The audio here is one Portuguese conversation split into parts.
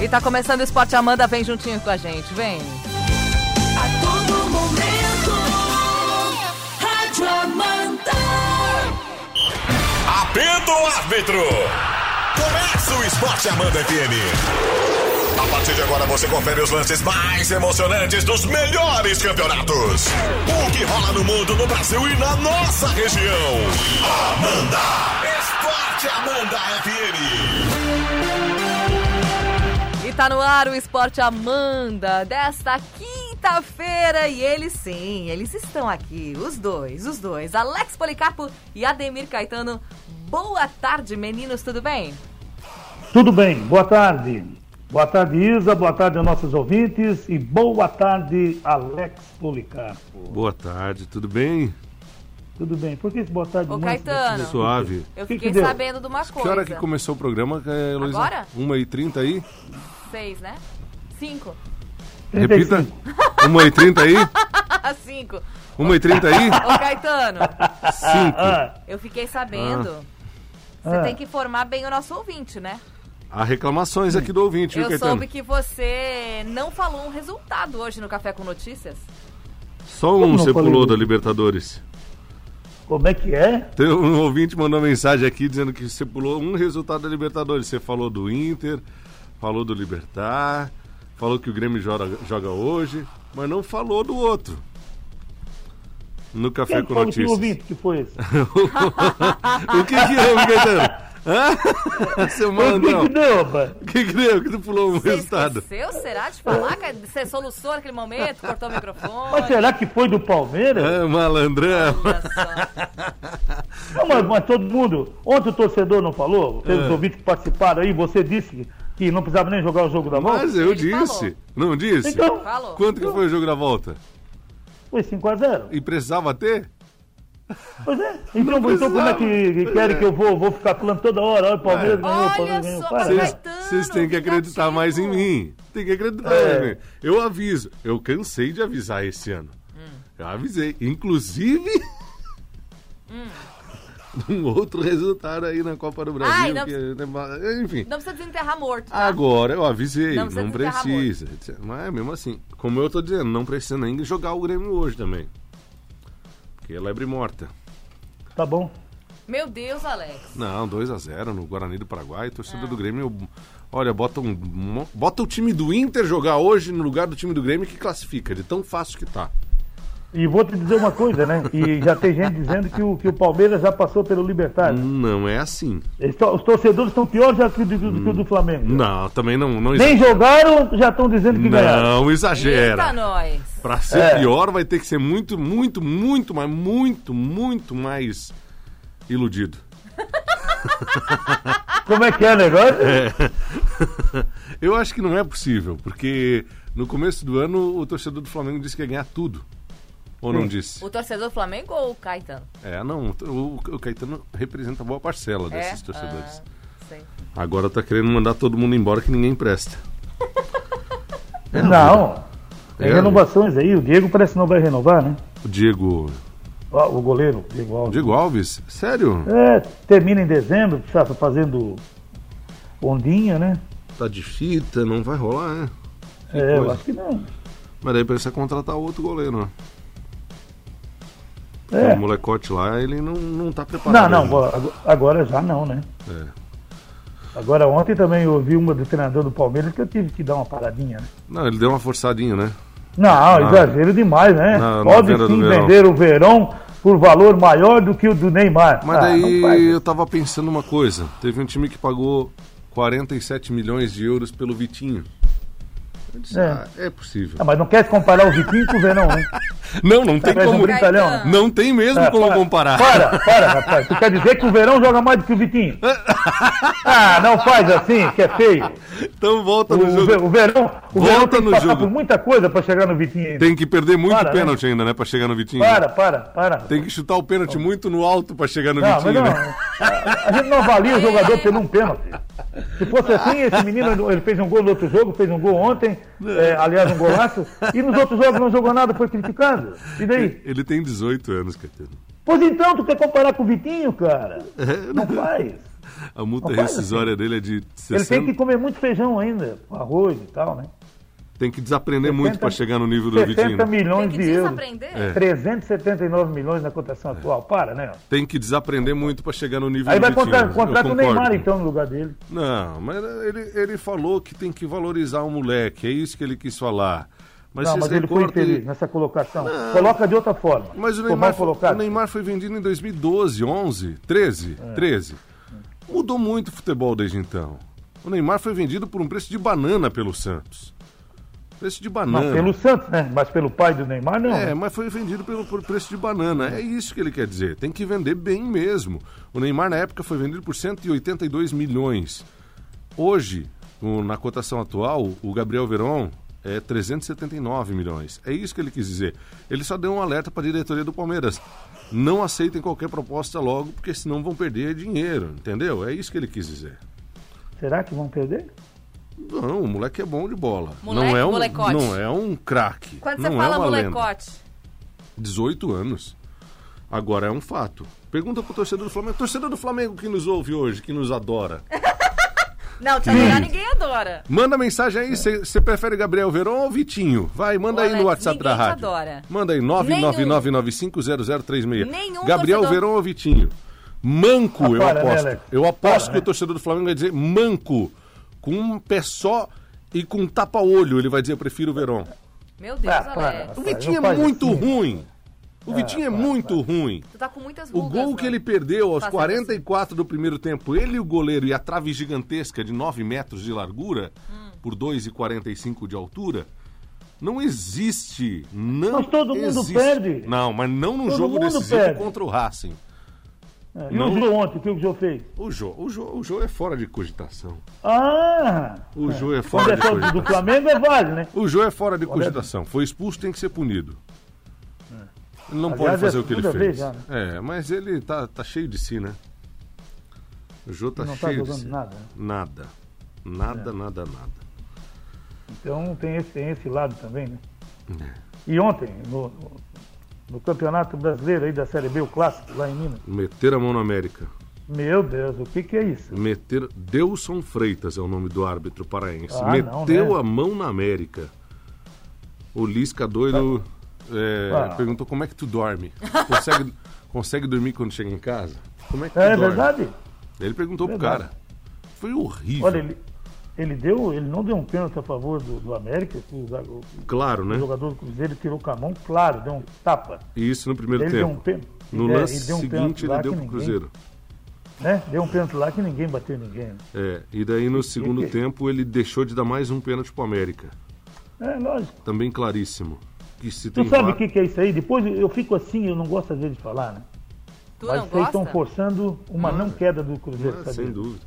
E tá começando o Esporte Amanda, vem juntinho com a gente, vem. A todo momento, Rádio Amanda. Apito o árbitro! Começa o Esporte Amanda FM. A partir de agora você confere os lances mais emocionantes dos melhores campeonatos. O que rola no mundo, no Brasil e na nossa região. Amanda! Esporte Amanda FM. E tá no ar o Esporte Amanda desta quinta-feira. E eles sim, eles estão aqui. Os dois, os dois. Alex Policarpo e Ademir Caetano. Boa tarde, meninos, tudo bem? Tudo bem, boa tarde. Boa tarde, Isa, boa tarde aos nossos ouvintes e boa tarde, Alex Policarpo. Boa tarde, tudo bem? Tudo bem, por que esse boa tarde? Ô, muito Caetano. desse- Suave. Eu Que que fiquei deu? sabendo de uma coisa. Que hora que começou o programa, é, Luísa? Agora? 1h30 aí? Seis, né? Cinco. Repita. 35. 1h30 aí? Cinco. 1h30 aí? Ô, Caetano, 5. Ah, eu fiquei sabendo. Você Ah. tem que informar bem o nosso ouvinte, né? Há reclamações aqui do ouvinte, viu, Eu Caetano? soube que você não falou um resultado hoje no Café com Notícias. Só um você pulou da Libertadores. como é que é? Tem um ouvinte mandou mensagem aqui dizendo que você pulou um resultado da Libertadores. Você falou do Inter, falou do Libertar, falou que o Grêmio joga, joga hoje, mas não falou do outro. No Café Quem com foi o que Notícias. ouvinte que foi esse? O que que deu, Caetano? Hã? Seu O que que deu, rapaz? O que que deu? Que tu pulou um Você resultado? esqueceu, será, de falar? que Você soluçou naquele momento, cortou o microfone? Mas será que foi do Palmeiras? Ah, malandrão. Olha só. Não, mas, mas todo mundo. Ontem o torcedor não falou? Os É. ouvintes que participaram aí, você disse que, que não precisava nem jogar o jogo da volta? Mas eu Ele disse. falou. Não disse? Então, Falou. Quanto que foi o jogo da volta? foi 5x0. E precisava ter? Pois é. Então, então como é que, que querem que eu vou, vou ficar falando toda hora? Olha, o Palmeiras ganhou, o Olha Palmeiras ganhou. né? Vocês têm que acreditar mais em mim. Tem que acreditar É. mais em mim. Eu aviso. Eu cansei de avisar esse ano. Hum. Eu avisei. Inclusive. Um outro resultado aí na Copa do Brasil. Ai, não que- Enfim. Não precisa desenterrar morto, tá? Agora eu avisei, Não não, precisa. Mas mesmo assim, como eu tô dizendo, não precisa nem jogar o Grêmio hoje também. Porque é lebre morta. Tá bom. Meu Deus, Alex. Não, 2x0 no Guarani do Paraguai. Torcedor Ah. do Grêmio, olha, bota, um, bota o time do Inter jogar hoje no lugar do time do Grêmio que classifica, de tão fácil que tá. E vou te dizer uma coisa, né? E já tem gente dizendo que o, que o Palmeiras já passou pelo Libertad. Não é assim. Os torcedores estão piores já que, do, do que o do Flamengo. Não, também não, não Nem jogaram, já estão dizendo que ganharam. Não Eita, exagera. nós. Pra ser É. pior, vai ter que ser muito, muito, muito, mas muito, muito mais iludido. Como é que é o negócio? Eu acho que não é possível, porque no começo do ano o torcedor do Flamengo disse que ia ganhar tudo. Ou não disse? O torcedor do Flamengo ou o Caetano? É, não. O, o Caetano representa boa parcela desses é? torcedores. Ah, sei. Agora tá querendo mandar todo mundo embora que ninguém presta. É, não. Tem É, renovações aí. O Diego parece que não vai renovar, né? O Diego. O goleiro, Diego Alves. Diego Alves? Sério? É, termina em dezembro, está fazendo ondinha, né? Tá de fita, não vai rolar, né? É, eu acho que não. Mas daí precisa contratar outro goleiro, né? É. O molecote lá, ele não, não tá preparado. Não, não, ainda. agora- já não, né? É. Agora ontem também eu ouvi uma do treinador do Palmeiras que eu tive que dar uma paradinha, né? Não, ele deu uma forçadinha, né? Não, exagero demais, né? Na- na Pode sim vender o Verão por valor maior do que o do Neymar. Mas Ah, daí eu tava pensando uma coisa. Teve um time que pagou 47 milhões de euros pelo Vitinho. Disse, É. ah, é possível. Ah, mas não quer comparar o Vitinho com o Verão, né? Não, não tem um como. brincalhão. Caetano. Não tem mesmo É, como para, comparar. Para, para, rapaz. Tu quer dizer que o Verão joga mais do que o Vitinho? Ah, não faz assim, que é feio. Então volta O, no o jogo. O Verão, o Volta Verão tem que no passar jogo. por muita coisa pra chegar no Vitinho ainda. Tem que perder muito Para, né? pênalti ainda, né? Pra chegar no Vitinho. Para, para, para. Tem que chutar o pênalti muito no alto pra chegar no Não, Vitinho, não. né? A a gente não avalia o jogador pelo um pênalti. Se fosse assim, esse menino ele fez um gol no outro jogo, fez um gol ontem, é, aliás, um golaço, e nos outros jogos não jogou nada, foi criticado. E daí? Ele tem 18 anos, Caetano. Pois então, tu quer comparar com o Vitinho, cara? É, Não faz. A multa rescisória dele é de 60. Ele tem que comer muito feijão ainda, arroz e tal, né? Tem que desaprender 60 muito para chegar no nível do 60 Vitinho. né? Tem milhões que de euros. desaprender. É. 379 milhões na cotação atual. Para, né? Tem que desaprender muito para chegar no nível Aí do vai Vitinho. contratar Eu contrata o. Neymar, então, no lugar dele. Não, mas ele, ele falou que tem que valorizar o moleque, é isso que ele quis falar. Mas não, vocês mas ele foi infeliz nessa colocação. Coloca de outra forma. Mas o Neymar, colocado. o Neymar foi vendido em 2012, 11, 13, É. 13. Mudou muito o futebol desde então. O Neymar foi vendido por um preço de banana pelo Santos. Preço de Não, banana. pelo Santos, né? Mas pelo pai do Neymar, não. É, né? mas foi vendido pelo, por preço de banana. É isso que ele quer dizer. Tem que vender bem mesmo. O Neymar, na época, foi vendido por 182 milhões. Hoje, na cotação atual, o Gabriel Veron é 379 milhões. É isso que ele quis dizer. Ele só deu um alerta para a diretoria do Palmeiras. Não aceitem qualquer proposta logo, porque senão vão perder dinheiro, entendeu? É isso que ele quis dizer. Será que vão perder? Não, o moleque é bom de bola. Moleque, não é um, molecote. não é um craque. Quando não você é fala lenda. molecote, 18 anos. Agora é um fato. Pergunta pro torcedor do Flamengo. Torcedor do Flamengo que nos ouve hoje, que nos adora. não, te adorar ninguém adora. Manda mensagem aí, você prefere Gabriel Veron ou Vitinho? Vai, manda aí Alex, no WhatsApp da rádio. adora. Manda aí, 999950036. Nenhum Gabriel torcedor- Veron ou Vitinho? Manco, Ah, eu para, né, aposto. Alex? eu aposto Para, que o né? torcedor do Flamengo vai dizer manco, com um pé só e com tapa-olho. Ele vai dizer, eu prefiro o Veron. Meu Deus, Ah, para. Alex. O Vitinho é muito assim. ruim. O Vitinho é muito ruim. Tu tá com muitas O rugas. gol que mano. ele perdeu aos Fazendo 44 do primeiro tempo, ele e o goleiro e a trave gigantesca de 9 metros de largura, Hum. por 2,45 de altura, não existe. Não Mas todo mundo existe. perde. Não, mas não no Todo jogo decisivo perde. contra o Racing. É, E Não. o Jô ontem, o que o Jô fez? O Jô, o Jô, o Jô é fora de cogitação. Ah! O Jô é fora é de só do, do cogitação. Flamengo é vale, né? O Jô é fora de cogitação. Foi expulso, tem que ser punido. Ele não É. Aliás, pode fazer é o que ele fez. já, né? É, mas ele tá, tá cheio de si, né? O Jô tá Não tá cheio de jogando si. nada, né? Nada. Nada, nada, nada. Então tem esse, tem esse lado também, né? É. E ontem, no, no- Campeonato Brasileiro aí da Série B, o clássico, lá em Minas. Meter a mão na América. Meu Deus, o que que é isso? Meter. Delson Freitas é o nome do árbitro paraense. Ah, Meteu não, né? a mão na América. O Lisca doido é, Ah. perguntou como é que tu dorme. Consegue, consegue dormir quando chega em casa? Como é que tu É dorme? verdade? Ele perguntou pro Verdade. cara. Foi horrível. Olha, ele, ele deu, ele não deu um pênalti a favor do, do América, que o, o- Claro, o né? jogador do Cruzeiro tirou com a mão, claro, deu um tapa. E Isso no primeiro Ele deu um tempo. pênalti. No lance ele deu um seguinte, ele deu pro ninguém- Cruzeiro. Né? Deu um pênalti lá que ninguém bateu ninguém. né? É, e daí no segundo que- tempo ele deixou de dar mais um pênalti pro América. É, lógico. Também claríssimo. Que se tem Tu sabe o que, que é isso aí? Depois eu fico assim, eu não gosto às vezes de falar, né? Tu Mas não vocês estão forçando uma não queda do Cruzeiro, sabe? sem dúvida.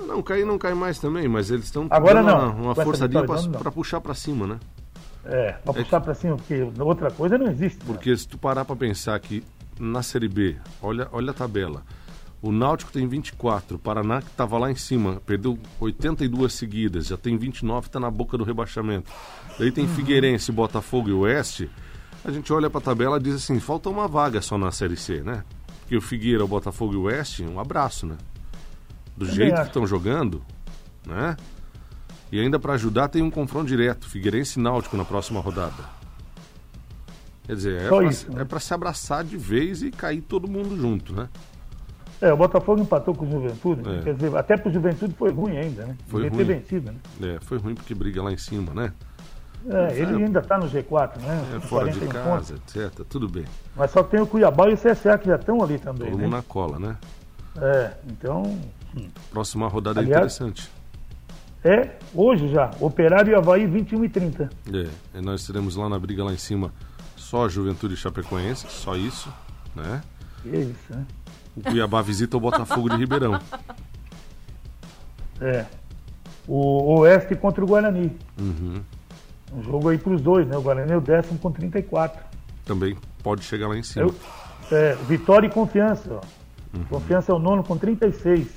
Não, cair não cai mais também, mas eles estão Agora não. uma, uma forçadinha pra puxar pra cima, né? É, pra puxar pra cima, porque outra coisa não existe. Porque se tu parar pra pensar que na Série B, olha, olha a tabela. O Náutico tem 24, o Paraná que tava lá em cima, perdeu 82 seguidas, já tem 29, tá na boca do rebaixamento. Daí tem Uhum. Figueirense, Botafogo e Oeste. A gente olha pra tabela e diz assim, falta uma vaga só na Série C, né? Porque o Figueira, o Botafogo e o Oeste, um abraço, né? Do Também jeito que estão jogando, né? E ainda pra ajudar tem um confronto direto, Figueirense e Náutico na próxima rodada. Quer dizer, é Só isso, né? é se abraçar de vez e cair todo mundo junto, né? É, o Botafogo empatou com o Juventude, É. quer dizer, até pro Juventude foi ruim ainda, né? Foi Devia ter ruim. vencido, né? É, foi ruim porque briga lá em cima, né? É, ele ainda tá no G4, né? É fora de 41 casa, pontos. etc. Tudo bem. Mas só tem o Cuiabá e o CSA que já estão ali também, Todo né? mundo na cola, né? É, então, Próxima rodada é Aliás- interessante. é hoje já, Operário e Havaí 21 e 30. É, e nós teremos lá na briga lá em cima só a Juventude Chapecoense, só isso, né? Que isso, né? O Cuiabá visita o Botafogo de Ribeirão. É. O Oeste contra o Guarani. Uhum. Um jogo aí pros dois, né? O Guarani é o décimo com 34. Também pode chegar lá em cima. Eu, é, Vitória e Confiança, ó. Uhum. Confiança é o nono com 36.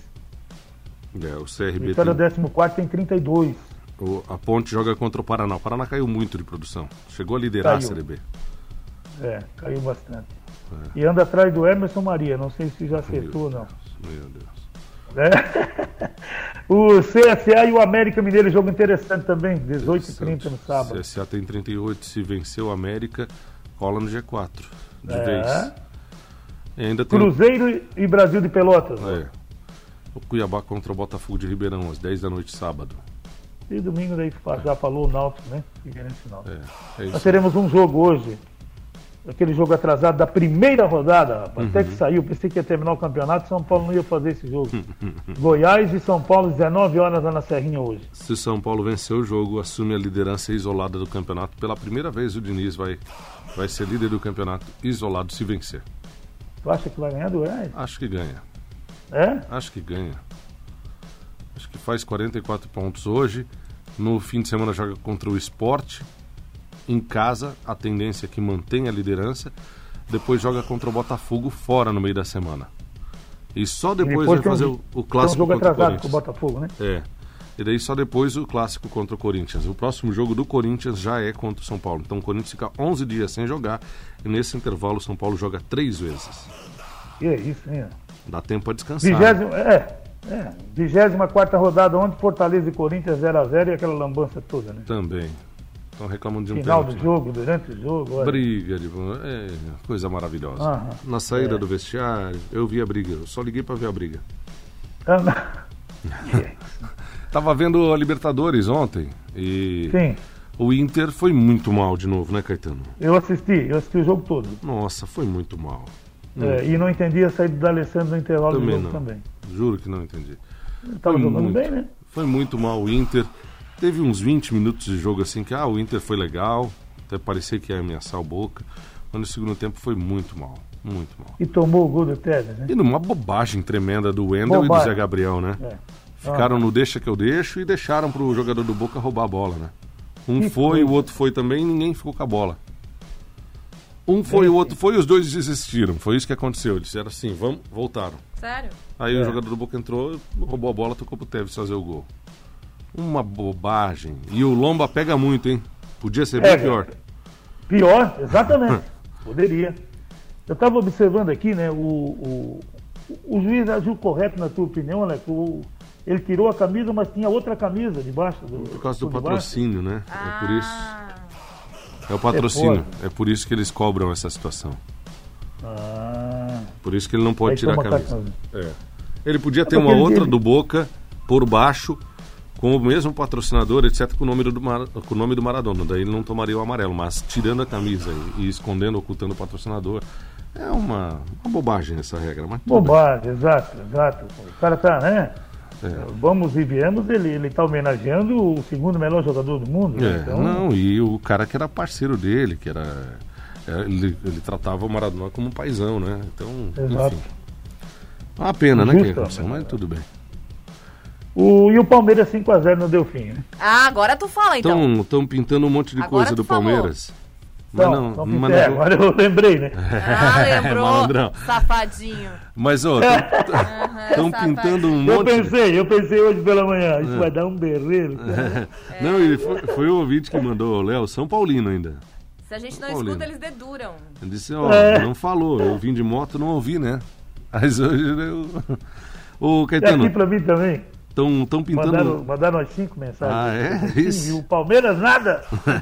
É, o CRB Vitória o tem, décimo quarto tem 32. o- a Ponte joga contra o Paraná. O Paraná caiu muito de produção. Chegou a liderar Caiu. a Série B. É, caiu bastante. É. E anda atrás do Emerson Maria. Não sei se já acertou ou não. Meu Deus. É. O CSA e o América Mineiro, jogo interessante também, 18h30 no sábado. CSA tem 38, se vencer o América, cola no G4. De É. vez. E ainda tem Cruzeiro e Brasil de Pelotas. é, o Cuiabá contra o Botafogo de Ribeirão, às 10 da noite, sábado. E domingo daí já falou o Náutico, né? Figueirense Náutico. É, é Nós teremos um jogo hoje, aquele jogo atrasado da primeira rodada, rapaz, até que Uhum. saiu, pensei que ia terminar o campeonato, São Paulo não ia fazer esse jogo. Goiás e São Paulo, 19 horas lá na Serrinha hoje. Se São Paulo vencer o jogo, assume a liderança isolada do campeonato. Pela primeira vez, o Diniz vai, vai ser líder do campeonato isolado se vencer. Tu acha que vai ganhar do Goiás? Acho que ganha. É? Acho que ganha. Acho que faz 44 pontos hoje. No fim de semana joga contra o Esporte. Em casa, a tendência é que mantenha a liderança. Depois joga contra o Botafogo fora no meio da semana. E só E depois, vai fazer um- o, clássico um jogo contra o atrasado com o Corinthians. Botafogo, né? É. E daí só depois o clássico contra o Corinthians. O próximo jogo do Corinthians já é contra o São Paulo. Então o Corinthians fica 11 dias sem jogar. E nesse intervalo o São Paulo joga três vezes. E é isso, hein? Dá tempo a descansar. Vigésimo, é, é. 24 rodada ontem, Fortaleza e Corinthians 0x0 e aquela lambança toda, né? Também. Estão reclamando de um Final pênalti. do jogo, durante o jogo. olha. Briga de é, coisa maravilhosa. Aham. Na saída É. do vestiário, eu vi a briga. Eu só liguei pra ver a briga. Ah. Tava vendo a Libertadores ontem e Sim, o Inter foi muito mal de novo, né, Caetano? eu assisti, eu assisti o jogo todo. Nossa, foi muito mal. É, e não entendi a saída do Alessandro no intervalo Também do jogo não. também. Juro que não entendi. Tava Foi jogando muito. bem, né? Foi muito mal o Inter. Teve uns 20 minutos de jogo assim que ah, o Inter foi legal, até parecia que ia ameaçar o Boca, mas no segundo tempo foi muito mal, muito mal. E tomou o gol do Tevez, né? E numa bobagem tremenda do Wendel e do Bobagem. Zé Gabriel, né? É. Ficaram no deixa que eu deixo e deixaram pro jogador do Boca roubar a bola, né? Um Que foi, coisa. o outro foi também e ninguém ficou com a bola. Um foi, o outro foi e os dois desistiram. Foi isso que aconteceu. Eles disseram assim, vamos, voltaram. Sério? Aí É. o jogador do Boca entrou, roubou a bola, tocou pro Tevez fazer o gol. Uma bobagem. E o Lomba pega muito, hein? Podia ser bem Pega. pior. Pior, exatamente. Poderia. Eu estava observando aqui, né? O, o, o juiz agiu correto, na tua opinião, Alex? O, ele tirou a camisa, mas tinha outra camisa debaixo do. Por causa do debaixo. patrocínio, né? É por isso. É o patrocínio. foda. É por isso que eles cobram essa situação. Ah, Por isso que ele não pode Aí tirar a camisa. É. Ele podia ter porque uma ele- outra ele- do Boca por baixo, com o mesmo patrocinador, etc., com o nome do, Mar- com o nome do Maradona. Daí ele não tomaria o amarelo, mas tirando a camisa e, e escondendo, ocultando o patrocinador, é uma, uma bobagem essa regra. Mas tudo bem. bobagem, exato, exato. O cara tá, né? É. Vamos e viemos, ele, ele tá homenageando o segundo melhor jogador do mundo. né? É, Então, não, e o cara que era parceiro dele, que era. é, Ele, ele tratava o Maradona como um paizão, né? Então, Exato. enfim. Uma pena, né, que aconteceu, mas tudo bem. O, e o Palmeiras 5x0 no Delfim, né? Ah, agora tu fala então. Estão pintando um monte de Agora coisa do falou. Palmeiras. Mas Então, não, então, mas é, não- agora eu lembrei, né? Ah, lembrou, Malandrão. safadinho. Mas, ó, estão safadinho. pintando um Eu monte. de- pensei, eu pensei hoje pela manhã, É. isso vai dar um berreiro. Não, ele foi, foi o ouvinte que mandou, Léo, São Paulino ainda. Se a gente não Paulino. escuta, eles deduram. Ele disse, ó, É. não falou, eu vim de moto, não ouvi, né? Mas hoje eu. Ô, E aqui Caetano, pra mim também. Estão pintando. Mandaram, mandaram umas cinco mensagens. Ah, é? Isso. E o Palmeiras nada.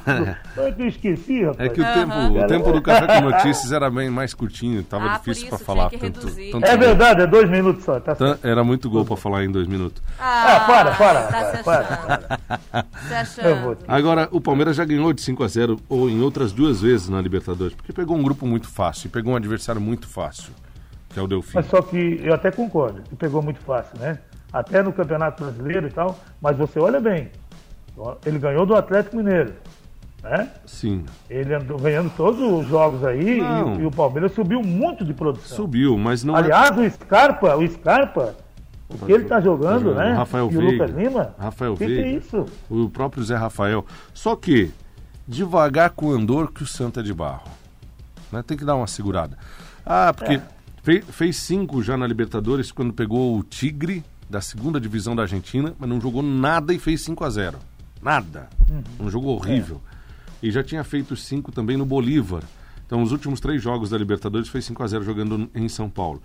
é que eu esqueci, rapaz. É que o tempo, o tempo do café com notícias era bem mais curtinho, tava Ah, difícil isso falar. tinha que tanto- tanto É verdade, é dois minutos só. Tá. Era muito gol pra falar em dois minutos. Ah, Ah, para, para, Tá para, para, vou. Agora, o Palmeiras já ganhou de 5 a 0 ou em outras duas vezes na Libertadores, porque pegou um grupo muito fácil e pegou um adversário muito fácil, que é o Delfim. Mas só que eu até concordo, que pegou muito fácil, né? Até no Campeonato Brasileiro e tal. Mas você olha bem, ele ganhou do Atlético Mineiro, né? Sim, Ele andou ganhando todos os jogos aí e, e o Palmeiras subiu muito de produção. subiu, mas não é- Aliás, o Scarpa, o Scarpa, o que ele tá jogando, jogando. né? Rafael e o Veiga. Lucas Lima. Rafael que que Veiga. é isso? o próprio Zé Rafael. Só que, devagar com o andor que o Santa é de barro. Né? Tem que dar uma segurada. Ah, porque fe- fez cinco já na Libertadores quando pegou o Tigre da segunda divisão da Argentina, mas não jogou nada e fez 5 a 0 Nada. Um jogo horrível. E já tinha feito cinco também no Bolívar. Então, os últimos três jogos da Libertadores fez 5 a 0 jogando em São Paulo.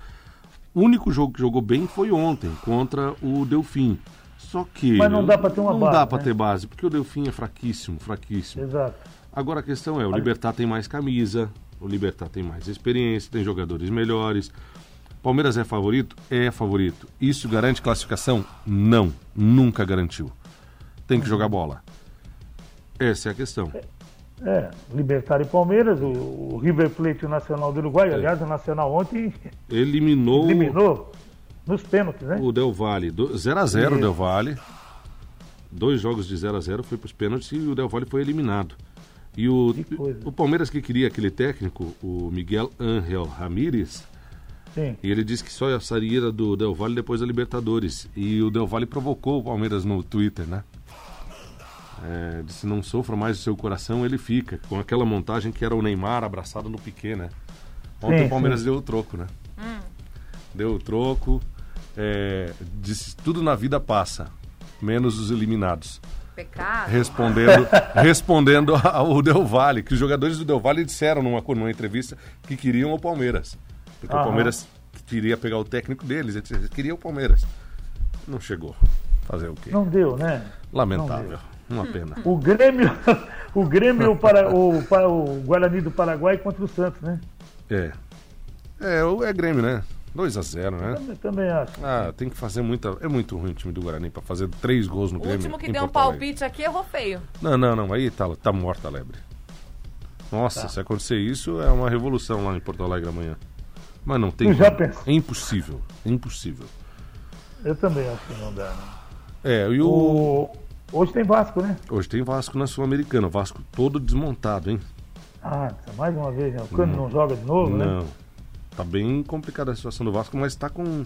O único jogo que jogou bem foi ontem, contra o Delfim. Só que. Mas não dá pra ter uma Não base, dá pra né? ter base, porque o Delfim é fraquíssimo, fraquíssimo. Exato. Agora a questão é, o Libertar tem mais camisa, o Libertar tem mais experiência, tem jogadores melhores. Palmeiras é favorito? É favorito. Isso garante classificação? Não, nunca garantiu. Tem que jogar bola. Essa é a questão. É, Libertário e Palmeiras, o, o River Plate e o Nacional do É. Uruguai, aliás, o Nacional ontem Eliminou eliminou nos pênaltis, né? o Del Valle. 0x0 o Del Valle. Dois jogos de 0x0 foi para os pênaltis e o Del Valle foi eliminado. E o, o Palmeiras que queria aquele técnico, o Miguel Ángel Ramírez, Sim. E ele disse que só a saída do Del Valle depois da Libertadores. E o Del Valle provocou o Palmeiras no Twitter, né? É, disse, não sofra mais do seu coração, ele fica. Com aquela montagem que era o Neymar abraçado no Piquet, né? Ontem Sim, o Palmeiras sim. deu o troco, né? Deu o troco. é, disse, tudo na vida passa, menos os eliminados. Pecado. Respondendo, respondendo ao Del Valle, que os jogadores do Del Valle disseram numa, numa entrevista que queriam o Palmeiras. Porque o Aham. Palmeiras queria pegar o técnico deles, eles queriam o Palmeiras. Não chegou. Fazer o quê? Não deu, né? Lamentável. Uma pena. O Grêmio, o Grêmio para o, para o Guarani do Paraguai contra o Santos, né? É. É, o- é Grêmio, né? 2x0, né? Também, também acho. Ah, tem que fazer muita. É muito ruim o time do Guarani pra fazer três gols no O Grêmio. último que deu um palpite aqui errou feio. Não, não, não. Aí tá, tá morta a lebre. Nossa, Tá. se acontecer isso, é uma revolução lá em Porto Alegre amanhã. Mas não tem. Já? É impossível. É impossível. Eu também acho que não dá, né? É, e o. O... Hoje tem Vasco, né? Hoje tem Vasco na Sul-Americana. O Vasco todo desmontado, hein? Ah, mais uma vez, né? O Cano não joga de novo, né? Não. Tá bem complicada a situação do Vasco, mas tá com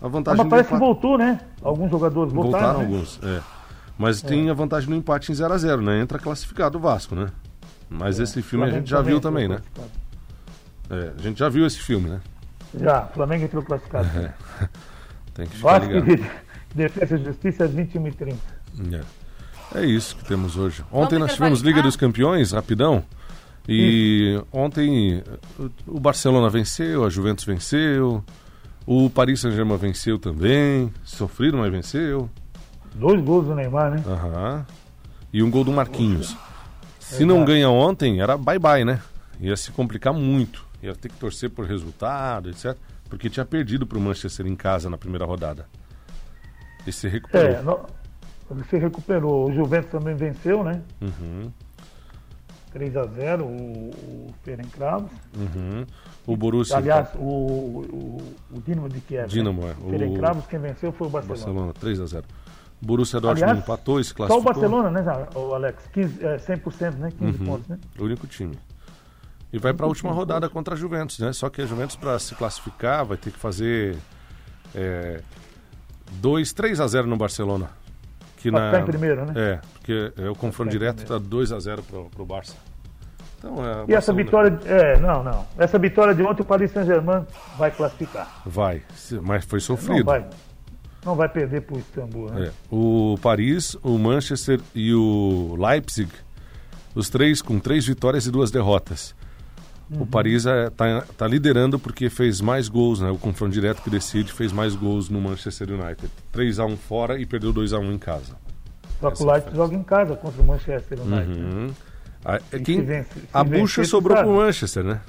a Ah, vantagem mas do parece que empate. voltou, né? Alguns jogadores voltaram, Voltaram né? alguns, é. Mas tem a vantagem do empate em 0x0, né? Entra classificado o Vasco, né? Mas esse filme a Flamengo gente já viu também, né? É, a gente já viu esse filme, né? Já, Flamengo entrou classificado. É. Tem que ficar Vasco ligado. e Defesa e Justiça às 21 h 30 É. É isso que temos hoje. Ontem Vamos nós tivemos. Liga dos Campeões, rapidão. E ontem o- o Barcelona venceu, a Juventus venceu, o Paris Saint-Germain venceu também, sofrido, mas venceu. Dois gols do Neymar, né? Aham. E um gol do Marquinhos. Se não ganha ontem, era bye-bye, né? Ia se complicar muito. Ia ter que torcer por resultado, etc. Porque tinha perdido para o Manchester em casa na primeira rodada. E se recuperou. É, no- ele se recuperou. O Juventus também venceu, né? Uhum, 3 a 0 o, o Ferencváros. uhum. O Borussia Aliás, o, o, o Dinamo de Kiev. Dinamo, né? é. O Ferencváros, quem venceu foi o Barcelona. Barcelona 3 a 0. Borussia Dortmund Aliás, empatou e se Só classificou. o Barcelona, né, Alex? 15, é, 100%, né? 15 Uhum. pontos, né? O único time. E vai para a última rodada contra a Juventus, né? Só que a Juventus, para se classificar, vai ter que fazer 2, 3 a 0 no Barcelona. Que Pra ficar em primeiro, né? É, porque é o confronto em direto tá 2 a 0 pro, pro Barça. Então, é, E essa vitória. É, não, não. Essa vitória de ontem, o Paris Saint-Germain vai classificar. Vai, mas foi Não sofrido. vai. Não vai perder pro Istambul, né? É. O Paris, o Manchester e o Leipzig, os três com três vitórias e duas derrotas. Uhum. O Paris está tá liderando porque fez mais gols, né? O confronto direto que decide fez mais gols no Manchester United. 3 a 1 fora e perdeu 2 a 1 em casa. Só que o Leipzig joga em casa contra o Manchester United. né? Uhum. A, é E quem, se vence- se a bucha sobrou sabe. pro Manchester, né?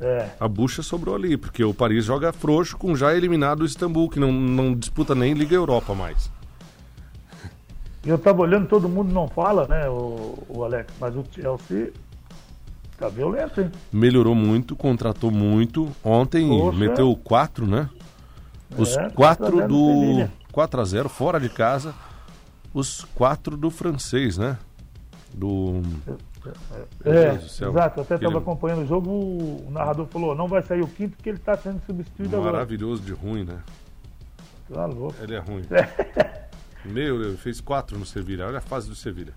É. A bucha sobrou ali, porque o Paris joga frouxo com já eliminado o Istambul, que não, não disputa nem Liga Europa mais. Eu tava olhando, todo mundo não fala, né, o, o Alex, mas o Chelsea tá violento, hein? melhorou muito, contratou muito. Ontem Poxa. meteu 4, né? Os É, 4 4 a 0 do no Sevilha. 4 a 0 fora de casa. Os 4 do francês, né? Do É, exato. Eu até estava acompanhando o jogo, o narrador falou, não vai sair o quinto porque ele está sendo substituído agora. maravilhoso de ruim, né? Tá louco. Ele é ruim. Meu Deus, fez 4 no Sevilha. Olha a fase do Sevilha.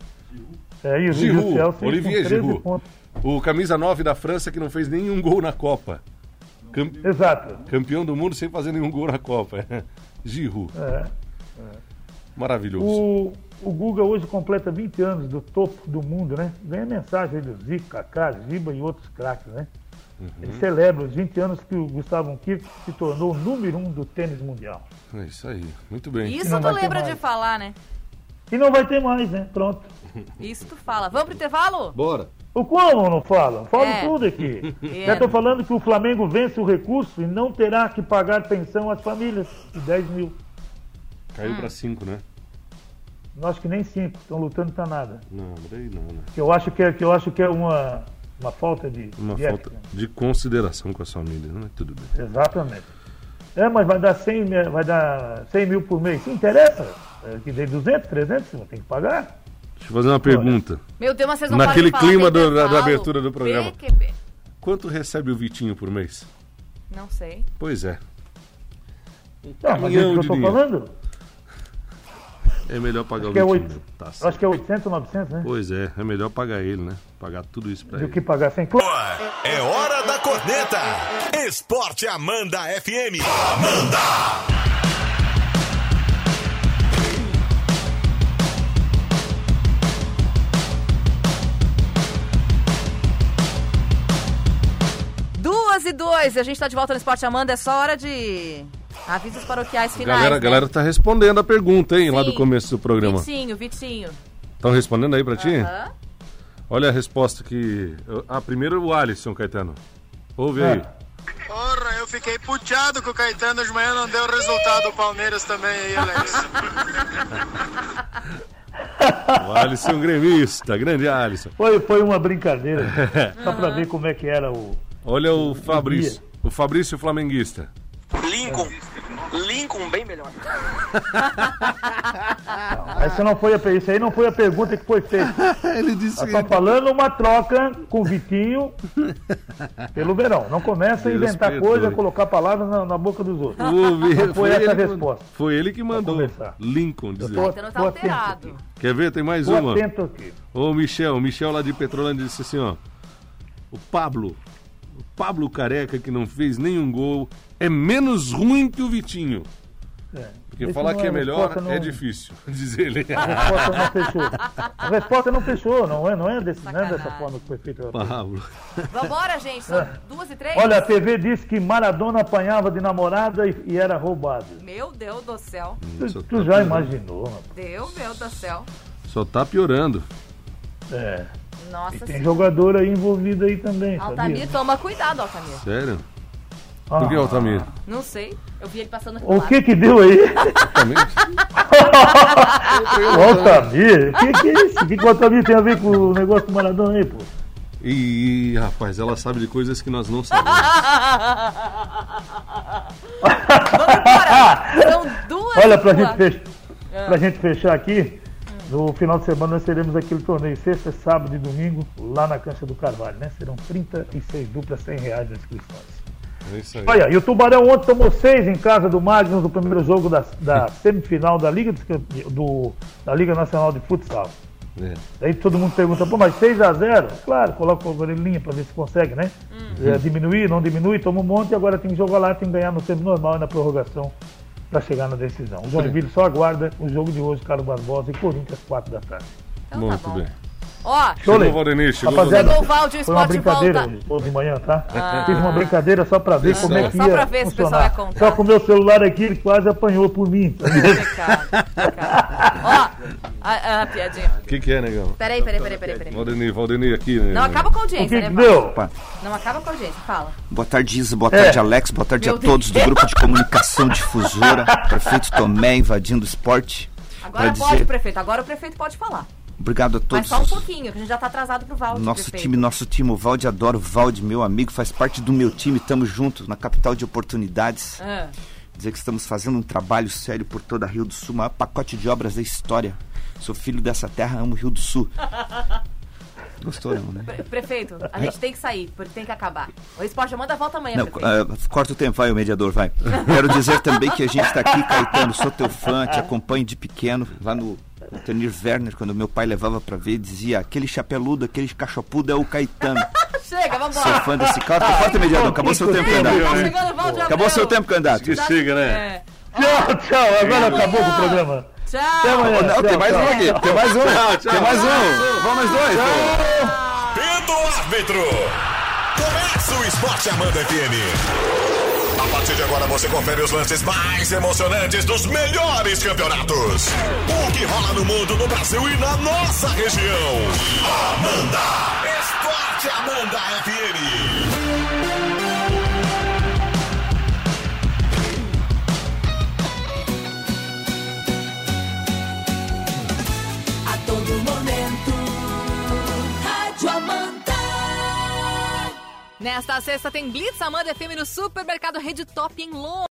É, o Giroud, o Chelsea Olivier com 13 Giroud. pontos. O camisa 9 da França que não fez nenhum gol na Copa. Cam- Exato. Campeão do mundo sem fazer nenhum gol na Copa. Giroud. É. Maravilhoso. O, o Guga hoje completa 20 anos do topo do mundo, né? Ganha mensagem aí do Zico, Kaká, Ziba e outros craques, né? Ele celebra os 20 anos que o Gustavo Kiko se tornou o número um do tênis mundial. É isso aí. Muito bem. Isso não tu lembra de falar, né? E não vai ter mais, né? Pronto. Isso tu fala. Vamos pro intervalo? Bora. O como não fala? Falo É. tudo aqui. É. Já estou falando que o Flamengo vence o recurso e não terá que pagar pensão às famílias de 10 mil. Caiu Ah. pra 5, né? Eu acho que nem cinco, estão lutando para nada. Não, daí não, né? Que eu acho que é, que eu acho que é uma, uma falta de, Uma de falta ética. de consideração com as famílias, né? Tudo bem. Exatamente. É, mas vai dar 100, mil- vai dar 100 mil por mês. Sim, interessa. É, que dei 200, 300, você tem que pagar. Deixa eu fazer uma pergunta. Meu Deus, mas vocês não Naquele clima do da- da abertura do programa. PQP. Quanto recebe o Vitinho por mês? Não sei. Pois é. Não, mas é isso que eu estou falando. É melhor pagar que é o. Vitinho. Tá Eu acho certo. que é 800, 900, né? Pois é, é melhor pagar ele, né? Pagar tudo isso pra Do ele. que pagar 100. Claro. É hora da corneta. Esporte Amanda FM. Duas dois. E a gente tá de volta no Esporte Amanda. É só hora de avisos paroquiais finais. Galera, né? galera tá respondendo a pergunta, hein, lá do Sim. começo do programa. Vitinho, Vitinho. Estão respondendo aí pra ti? Aham. Olha a resposta que. Ah, primeiro o Alisson, Caetano. Ouve aí. Porra, eu fiquei puteado que o Caetano de manhã não deu resultado. O Palmeiras também aí, Alex. O Alisson gremista, grande Alisson. Foi, foi uma brincadeira. só para ver como é que era o. Olha o Fabrício. O Fabrício Flamenguista. Lincoln. Lincoln bem melhor. Essa não foi a, isso aí não foi a pergunta que foi feita. Ele disse Nós estamos falando uma troca com o Vitinho pelo verão. Não começa a Deus inventar perdoe. coisa, colocar palavras na, na boca dos outros. Ouve, Foi essa a resposta. Foi ele que mandou. Lincoln dizer. tô- Caetano tá Tô atento alterado. Quer ver? Tem mais Estou uma. atento aqui. Ô, Michel, o Michel lá de Petrolândia disse assim, ó. O Pablo, o Pablo Careca, que não fez nenhum gol, é menos ruim que o Vitinho. É. Porque Esse falar que é a melhor não- é difícil, diz ele. A resposta não fechou. A resposta não fechou, não é, não é, desse, não é dessa forma que foi feita. Pablo. Vambora, gente. São duas e três. Olha, a TV disse que Maradona apanhava de namorada e, e era roubado. Meu Deus do céu. Tu, Só tu tá já piorando. imaginou, rapaz? Deus meu do céu. Só tá piorando. É. Nossa Tem senhora. jogador aí envolvido aí também, Altamir, sabia? toma cuidado, Altamir. Sério? Ah, Por que, Altamir? Não sei. Eu vi ele passando aqui O lado. que que deu aí? Altamir? O Altamir? O que que é isso? O que que o Altamir tem a ver com o negócio do Maradona aí, pô? Ih, rapaz, ela sabe de coisas que nós não sabemos. Vamos embora. São duas Olha, e pra gente, quatro. fechar, pra gente fechar aqui, no final de semana nós teremos aquele torneio sexta, sábado e domingo, lá na Cancha do Carvalho, né? Serão 36 duplas, 100 reais as inscrições. É isso aí. Olha, e o Tubarão ontem tomou seis em casa do Magnus no primeiro jogo da, da semifinal da Liga, do, da Liga Nacional de Futsal. É. Daí todo mundo pergunta, pô, mas 6 a 0 Claro, coloca o orelhinha pra ver se consegue, né? É, diminuir, não diminui, toma um monte e agora tem que jogar lá, tem que ganhar no tempo normal e na prorrogação pra chegar na decisão. O Joinville só aguarda o jogo de hoje, Carlos Barbosa e Corinthians, 4 da tarde. Então Muito tá bom. bem. Ó, Chegou o Valdenir, chegou o Rapaziada, Chegou o Valde, o foi uma esporte brincadeira volta. hoje, hoje de manhã, tá? Fiz uma brincadeira só pra ver Só. como é que Só ia pra ver se o pessoal funcionar. ia contar. Só com o meu celular aqui, ele quase apanhou por mim. Pecado, pecado. Ó, a, a piadinha. O que, que é, negão? Peraí, peraí, peraí, peraí. peraí. Valdenir, Valdenir aqui, né? Não acaba com a O audiência, que né, que Valde? deu? Opa. Não acaba com a audiência, fala. Boa tarde, Isa. Boa É. tarde, Alex. Boa tarde Meu a todos do Deus. grupo de comunicação difusora. Prefeito Tomé invadindo o esporte. Agora pode, dizer- prefeito. Agora o prefeito pode falar. Obrigado a Mas todos. só um pouquinho, que a gente já tá atrasado pro Valde. Nosso prefeito. time, nosso time, o Valde adoro o Valde, meu amigo, faz parte do meu time, estamos juntos na capital de oportunidades. Ah, Dizer que estamos fazendo um trabalho sério por toda a Rio do Sul, maior pacote de obras da história. Sou filho dessa terra, amo o Rio do Sul. Gostou, não, né? pre- prefeito, a gente tem que sair, porque tem que acabar. O esporte manda volta amanhã, Não, ah, corta o tempo, vai, o mediador, vai. Quero dizer também que a gente está aqui, Caetano, sou teu fã, te acompanho de pequeno, lá no Tenir Werner, quando meu pai levava pra ver, dizia, aquele chapeludo, aquele cachapudo é o Caetano. Chega, vambora. Sou fã desse cara. Corta, mediador, acabou seu tempo, candidato. tá o Acabou seu tempo, candidato. Que chega, né? É. Tchau, tchau. Agora acabou com o programa. Tchau. Até amanhã. Não, tem Tchau, mais tchau. um aqui, tem mais um, tem mais um. Vamos dois, pô. Pito árbitro. Começa o Esporte Amanda FM. Partir de agora você confere os lances mais emocionantes dos melhores campeonatos. O que rola no mundo, no Brasil e na nossa região. Amanda! Esporte Amanda FM. Nesta sexta tem Blitz Amanda FM no Supermercado Rede Top em Londres.